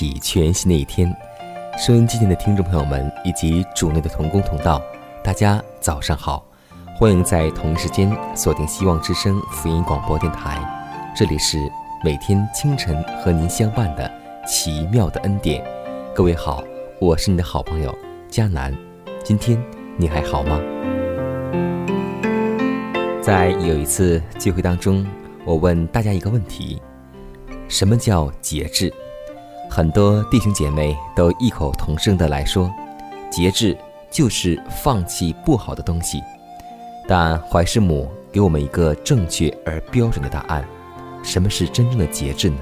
开启全新的一天。收音机前的听众朋友们以及主内的同工同道，大家早上好！欢迎在同一时间锁定希望之声福音广播电台，这里是每天清晨和您相伴的奇妙的恩典。各位好，我是你的好朋友佳南。今天你还好吗？在有一次聚会当中，我问大家一个问题。什么叫节制？很多弟兄姐妹都异口同声的来说，节制就是放弃不好的东西。但怀师母给我们一个正确而标准的答案：什么是真正的节制呢？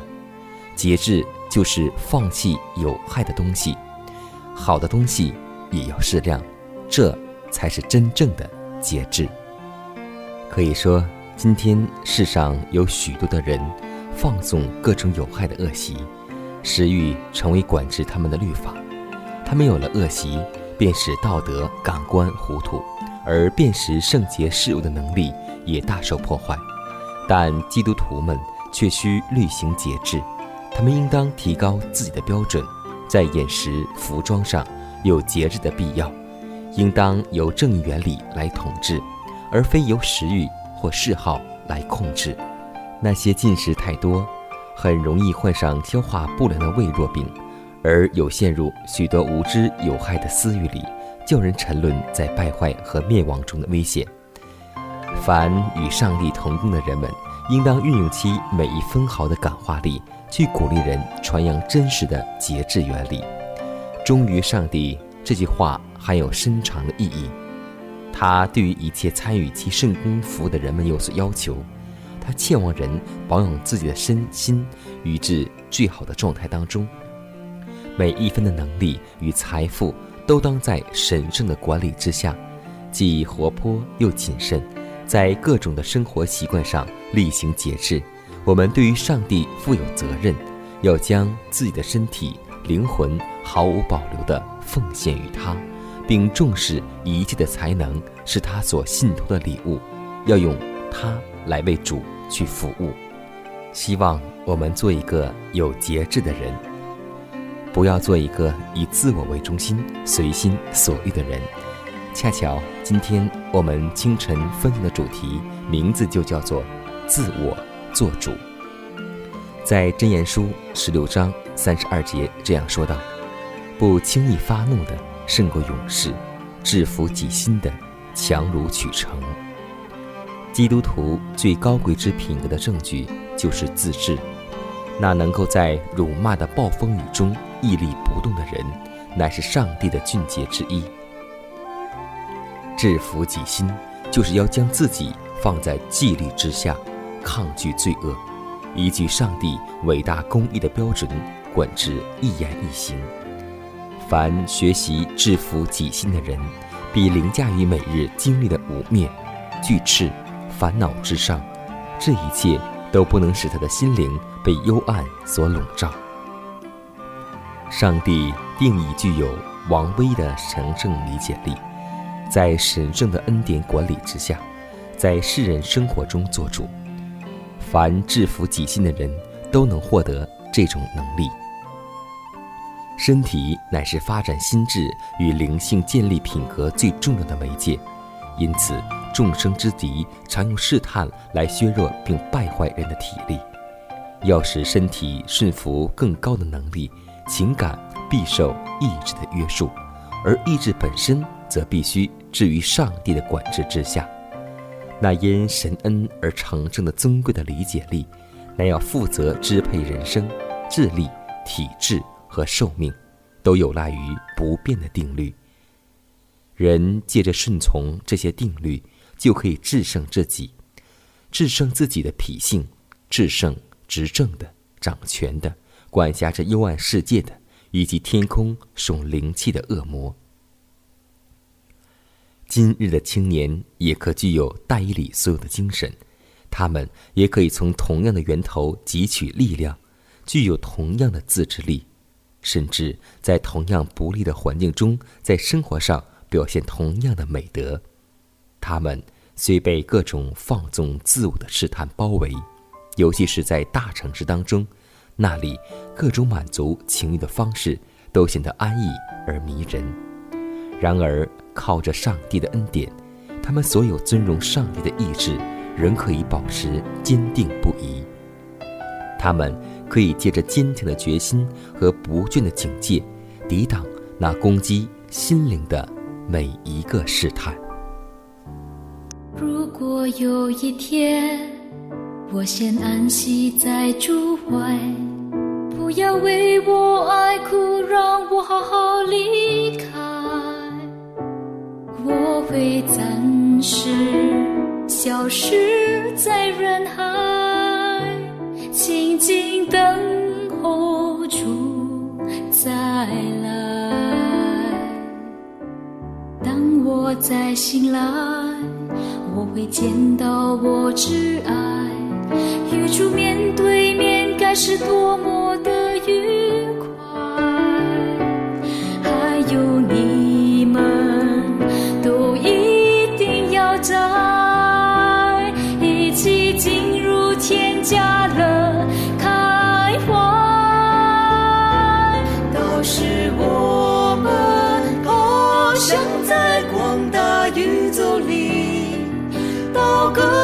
节制就是放弃有害的东西，好的东西也要适量，这才是真正的节制。可以说，今天世上有许多的人。放纵各种有害的恶习，食欲成为管制他们的律法。他们有了恶习，便使道德感官糊涂，而辨识圣洁事物的能力也大受破坏。但基督徒们却需律行节制，他们应当提高自己的标准，在饮食、服装上有节制的必要，应当由正义原理来统治，而非由食欲或嗜好来控制。那些进食太多，很容易患上消化不良的胃弱病，而有陷入许多无知有害的私欲里，叫人沉沦在败坏和灭亡中的危险。凡与上帝同工的人们，应当运用其每一分毫的感化力，去鼓励人传扬真实的节制原理。忠于上帝这句话含有深长的意义，它对于一切参与其圣功服务的人们有所要求。他切望人保养自己的身心于至最好的状态当中，每一分的能力与财富都当在神圣的管理之下，既活泼又谨慎，在各种的生活习惯上例行节制。我们对于上帝负有责任，要将自己的身体、灵魂毫无保留地奉献于他，并重视一切的才能是他所信托的礼物，要用它来为主。去服务，希望我们做一个有节制的人，不要做一个以自我为中心、随心所欲的人。恰巧今天我们清晨分享的主题名字就叫做“自我做主”。在箴言书十六章三十二节这样说道：“不轻易发怒的胜过勇士，制服己心的强如取成。”基督徒最高贵之品格的证据就是自制。那能够在辱骂的暴风雨中屹立不动的人，乃是上帝的俊杰之一。制服己心，就是要将自己放在纪律之下，抗拒罪恶，依据上帝伟大公义的标准管制一言一行。凡学习制服己心的人，必凌驾于每日经历的污蔑、拒斥。烦恼之上，这一切都不能使他的心灵被幽暗所笼罩。上帝定义具有王威的神圣理解力，在神圣的恩典管理之下，在世人生活中做主。凡制服己心的人都能获得这种能力。身体乃是发展心智与灵性、建立品格最重要的媒介，因此众生之敌常用试探来削弱并败坏人的体力。要使身体顺服更高的能力，情感必受意志的约束，而意志本身则必须置于上帝的管制之下。那因神恩而成圣的尊贵的理解力，乃要负责支配人生、智力、体质。和寿命，都有赖于不变的定律。人借着顺从这些定律，就可以制胜自己，制胜自己的脾性，制胜执政的、掌权的、管辖着幽暗世界的，以及天空送灵气的恶魔。今日的青年也可具有代理所有的精神，他们也可以从同样的源头汲取力量，具有同样的自制力。甚至在同样不利的环境中，在生活上表现同样的美德。他们虽被各种放纵自我的试探包围，尤其是在大城市当中，那里各种满足情欲的方式都显得安逸而迷人。然而，靠着上帝的恩典，他们所有尊荣上帝的意志仍可以保持坚定不移。他们。可以借着坚强的决心和不倦的警戒，抵挡那攻击心灵的每一个试探。如果有一天我先安息在主怀，不要为我爱哭，让我好好离开。我会暂时消失在人海，静静。等候主再来。当我再醒来，会见到我挚爱，与主面对面，该是多么的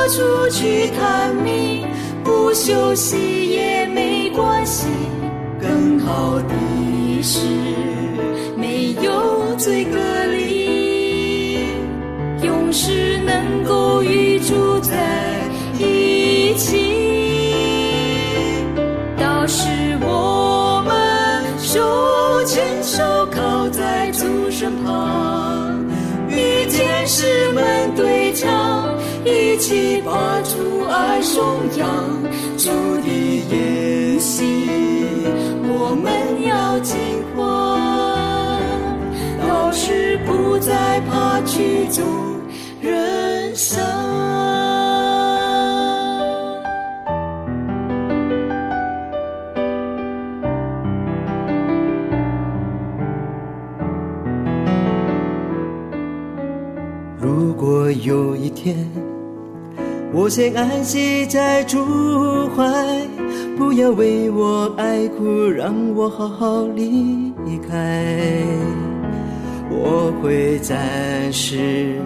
出去探秘，不休息也没关系。更好的是没有罪隔离，永世能够一起把主爱颂扬，主的言行我们要尽欢，到时不再怕曲终人散。如果有一天。我先安息在主怀，不要为我爱哭，让我好好离开。我会暂时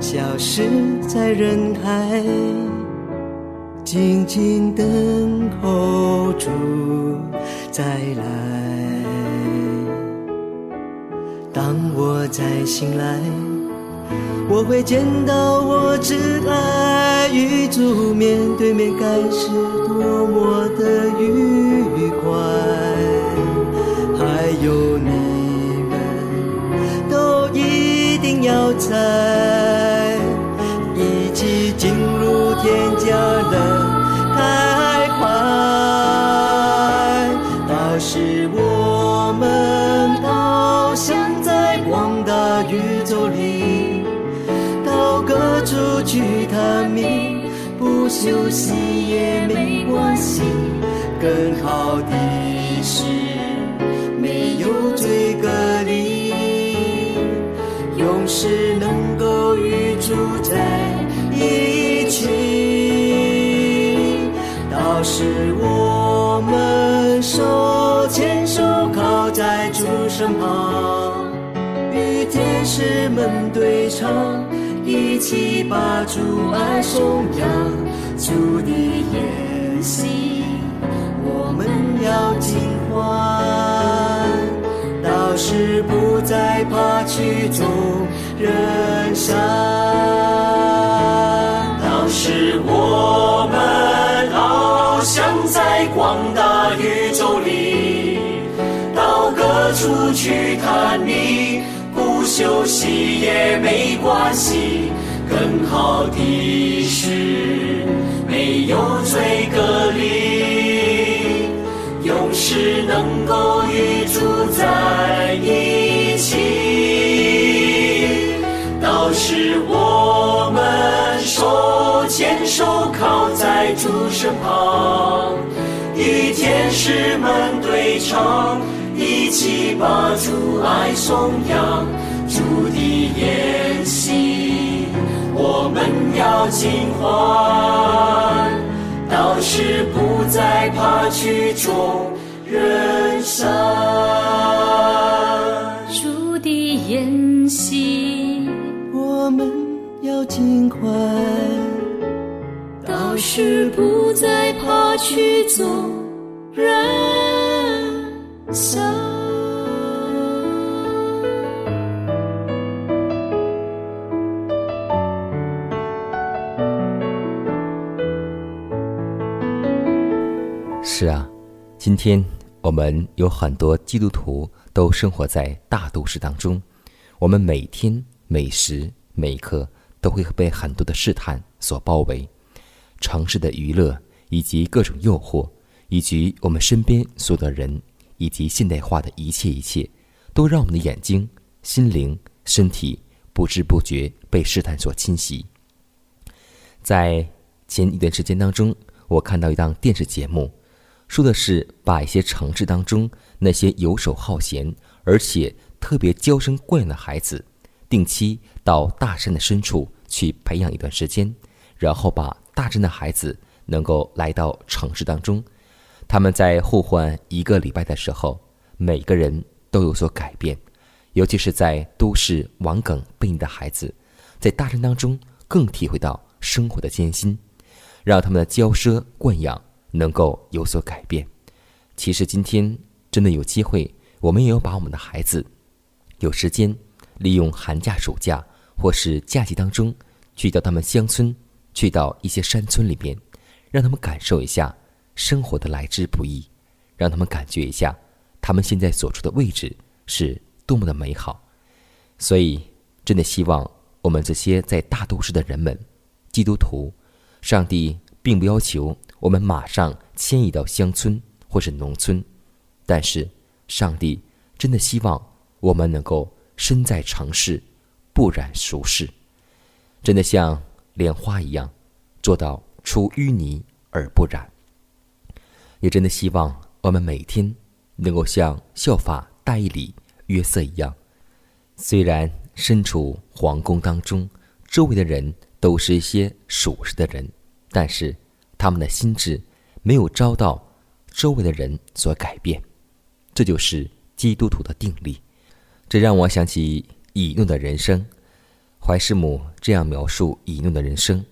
消失在人海，静静等候主再来。当我再醒来。我会见到我挚爱与主面对面，该是多么的愉快。还有你们，都一定要在去探秘，不休息也没关系。更好的是没有罪隔离，永世能够与主在一起。到时我们手牵手靠在主。身旁，与天使们对唱，一起把主爱颂扬。主的言行，我们要尽欢，到时不再怕曲终人散。到时我们翱翔在广大宇宙里，到各处去看你，不休息也没关系。更好的是没有罪隔离，永世能够与主在一起。到时我们手牵手靠在主身旁，与天使们对唱，一起把主爱颂扬，主的言行。我们要尽欢，到时不再怕曲终人散。主的言行，我们要尽欢，到时不再怕曲终人散。是啊，今天我们有很多基督徒都生活在大都市当中，我们每天每时每刻都会被很多的试探所包围，城市的娱乐以及各种诱惑，以及我们身边所有的人，以及现代化的一切一切，都让我们的眼睛、心灵、身体不知不觉被试探所侵袭。在前一段时间当中，我看到一档电视节目。说的是把一些城市当中那些游手好闲而且特别娇生惯养的孩子，定期到大山的深处去培养一段时间，然后把大山的孩子能够来到城市当中。他们在互换一个礼拜的时候，每个人都有所改变，尤其是在都市王梗悖逆的孩子，在大山当中更体会到生活的艰辛，让他们的骄奢惯养。能够有所改变。其实今天真的有机会，我们也要把我们的孩子有时间，利用寒假、暑假或是假期当中，去到他们乡村，去到一些山村里面，让他们感受一下生活的来之不易，让他们感觉一下他们现在所处的位置是多么的美好。所以，真的希望我们这些在大都市的人们，基督徒，上帝并不要求。我们马上迁移到乡村或是农村，但是上帝真的希望我们能够身在城市，不染俗世，真的像莲花一样，做到出淤泥而不染。也真的希望我们每天能够像效法大义里约瑟一样，虽然身处皇宫当中，周围的人都是一些属实的人，但是。他们的心智没有遭到周围的人所改变，这就是基督徒的定力。这让我想起以诺的人生。怀师母这样描述以诺的人生：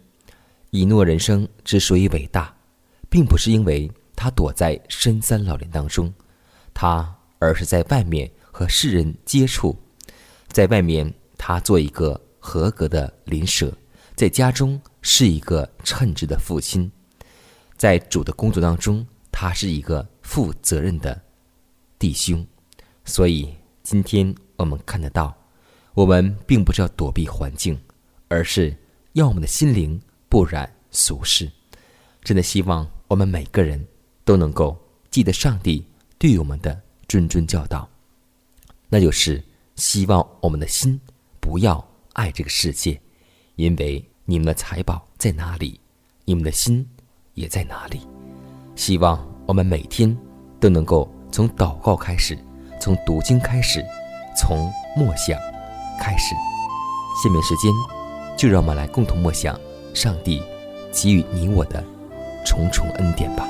以诺人生之所以伟大，并不是因为他躲在深山老林当中，他而是在外面和世人接触，在外面他做一个合格的邻舍，在家中是一个称职的父亲。在主的工作当中，他是一个负责任的弟兄，所以今天我们看得到，我们并不是要躲避环境，而是要我们的心灵不染俗世。真的希望我们每个人都能够记得上帝对我们的谆谆教导，那就是希望我们的心不要爱这个世界，因为你们的财宝在哪里，你们的心。也在哪里？希望我们每天都能够从祷告开始，从读经开始，从默想开始。下面时间，就让我们来共同默想上帝给予你我的重重恩典吧。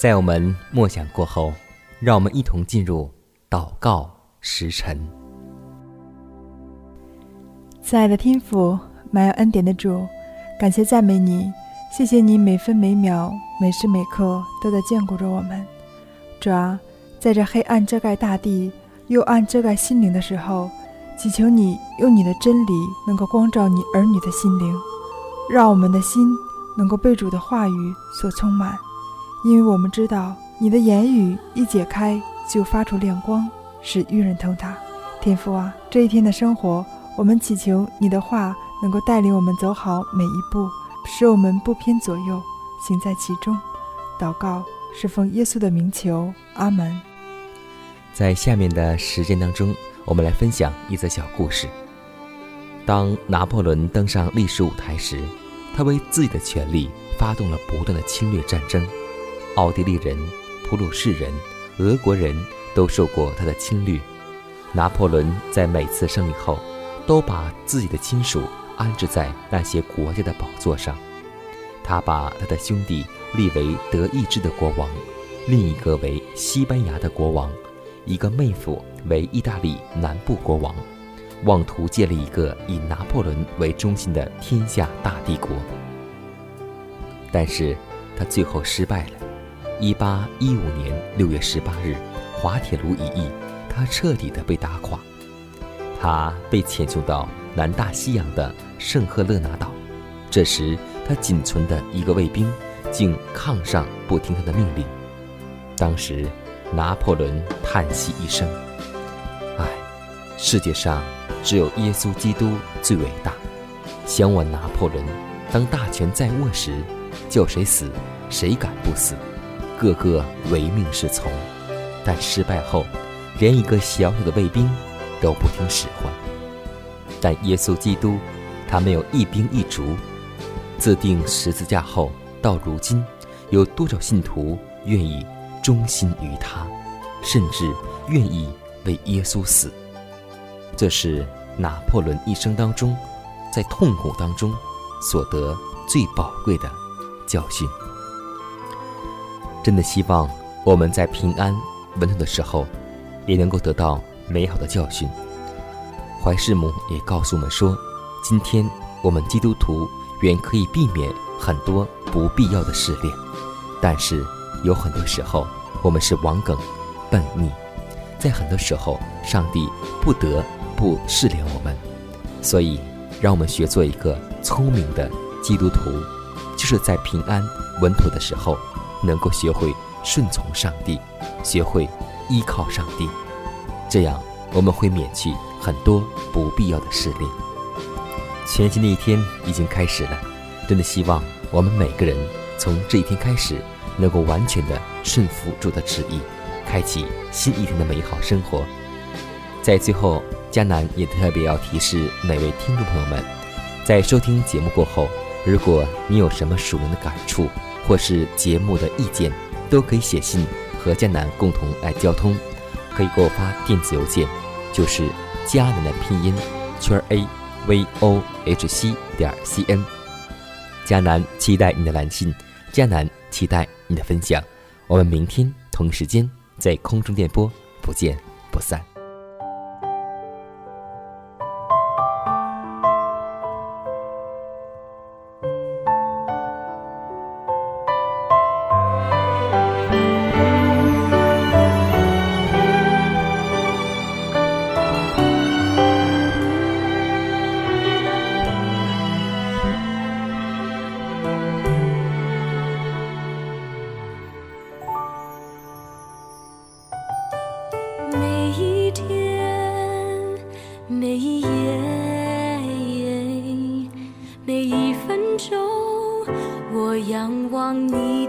在我们默想过后，让我们一同进入祷告时辰。亲爱的天父，满有恩典的主，感谢赞美你，谢谢你每分每秒、每时每刻都在眷顾着我们。主啊，在这黑暗遮盖大地、幽暗遮盖心灵的时候，祈求你用你的真理能够光照你儿女的心灵，让我们的心能够被主的话语所充满。因为我们知道，你的言语一解开就发出亮光，使愚人偷塔。天父啊，这一天的生活。我们祈求你的话能够带领我们走好每一步，使我们不偏左右，行在其中。祷告是奉耶稣的名求，阿门。在下面的时间当中，我们来分享一则小故事。当拿破仑登上历史舞台时，他为自己的权利发动了不断的侵略战争。奥地利人、普鲁士人、俄国人都受过他的侵略。拿破仑在每次胜利后。都把自己的亲属安置在那些国家的宝座上。他把他的兄弟立为德意志的国王，另一个为西班牙的国王，一个妹夫为意大利南部国王，妄图建立一个以拿破仑为中心的天下大帝国。但是，他最后失败了。一八一五年六月十八日，滑铁卢一役，他彻底的被打垮。他被遣送到南大西洋的圣赫勒拿岛，这时他仅存的一个卫兵竟抗上不听他的命令。当时拿破仑叹息一声：“唉，世界上只有耶稣基督最伟大。想我拿破仑，当大权在握时，叫谁死，谁敢不死？个个唯命是从。但失败后，连一个小小的卫兵。”都不听使唤，但耶稣基督，他没有一兵一卒。自定十字架后到如今，有多少信徒愿意忠心于他，甚至愿意为耶稣死？这是拿破仑一生当中，在痛苦当中所得最宝贵的教训。真的希望我们在平安稳妥的时候，也能够得到。美好的教训，怀世母也告诉我们说：今天我们基督徒原可以避免很多不必要的试炼，但是有很多时候我们是王梗、笨逆，在很多时候上帝不得不试炼我们。所以，让我们学做一个聪明的基督徒，就是在平安稳妥的时候，能够学会顺从上帝，学会依靠上帝。这样，我们会免去很多不必要的试炼。全新的一天已经开始了，真的希望我们每个人从这一天开始，能够完全的顺服主的旨意，开启新一天的美好生活。在最后，迦南也特别要提示每位听众朋友们，在收听节目过后，如果你有什么属灵的感触，或是节目的意见，都可以写信和江南共同来交通。可以给我发电子邮件，就是佳南的拼音圈 a v o h c 点 c n。佳南期待你的来信，佳南期待你的分享。我们明天同时间在空中电波不见不散。每一夜每一分钟我仰望你。